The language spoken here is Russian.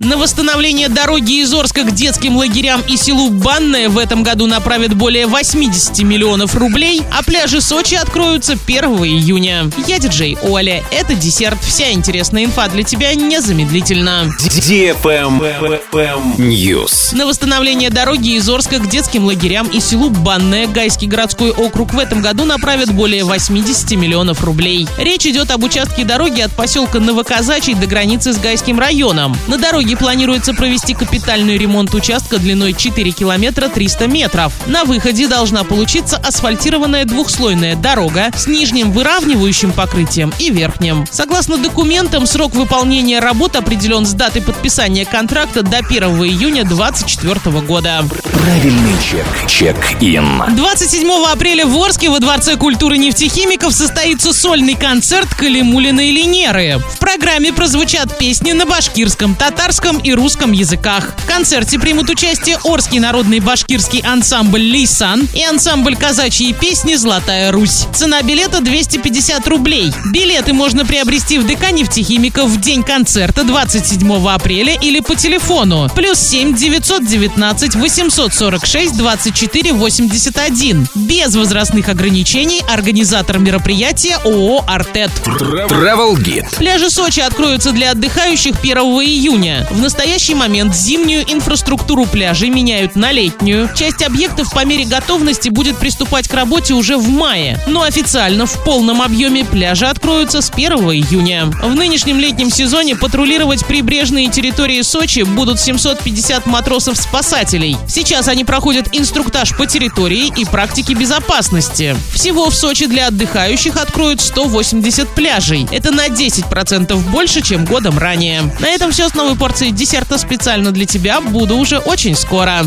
На восстановление дороги из Орска к детским лагерям и селу Банное в этом году направят более 80 миллионов рублей, а пляжи Сочи откроются 1 июня. Я диджей Оля. Это десерт. Вся интересная инфа для тебя незамедлительно. News. На восстановление дороги из Орска к детским лагерям и селу Банное Гайский городской округ в этом году направят более 80 миллионов рублей. Речь идет об участке дороги от поселка Новоказачий до границы с Гайским районом. На дороге дороги планируется провести капитальный ремонт участка длиной 4 километра 300 метров. На выходе должна получиться асфальтированная двухслойная дорога с нижним выравнивающим покрытием и верхним. Согласно документам, срок выполнения работ определен с даты подписания контракта до 1 июня 2024 года. Правильный чек. Чек-ин. 27 апреля в Орске во Дворце культуры нефтехимиков состоится сольный концерт Калимулина и Линеры. В программе прозвучат песни на башкирском, татарском татарском и русском языках. В концерте примут участие Орский народный башкирский ансамбль «Лейсан» и ансамбль казачьей песни «Золотая Русь». Цена билета 250 рублей. Билеты можно приобрести в ДК нефтехимиков в день концерта 27 апреля или по телефону. Плюс 7 919 846 24 81. Без возрастных ограничений организатор мероприятия ООО «Артет». Travel Guide. Пляжи Сочи откроются для отдыхающих 1 июня. В настоящий момент зимнюю инфраструктуру пляжей меняют на летнюю. Часть объектов по мере готовности будет приступать к работе уже в мае. Но официально в полном объеме пляжи откроются с 1 июня. В нынешнем летнем сезоне патрулировать прибрежные территории Сочи будут 750 матросов-спасателей. Сейчас они проходят инструктаж по территории и практики безопасности. Всего в Сочи для отдыхающих откроют 180 пляжей. Это на 10% больше, чем годом ранее. На этом все с новой порцией десерта специально для тебя. Буду уже очень скоро.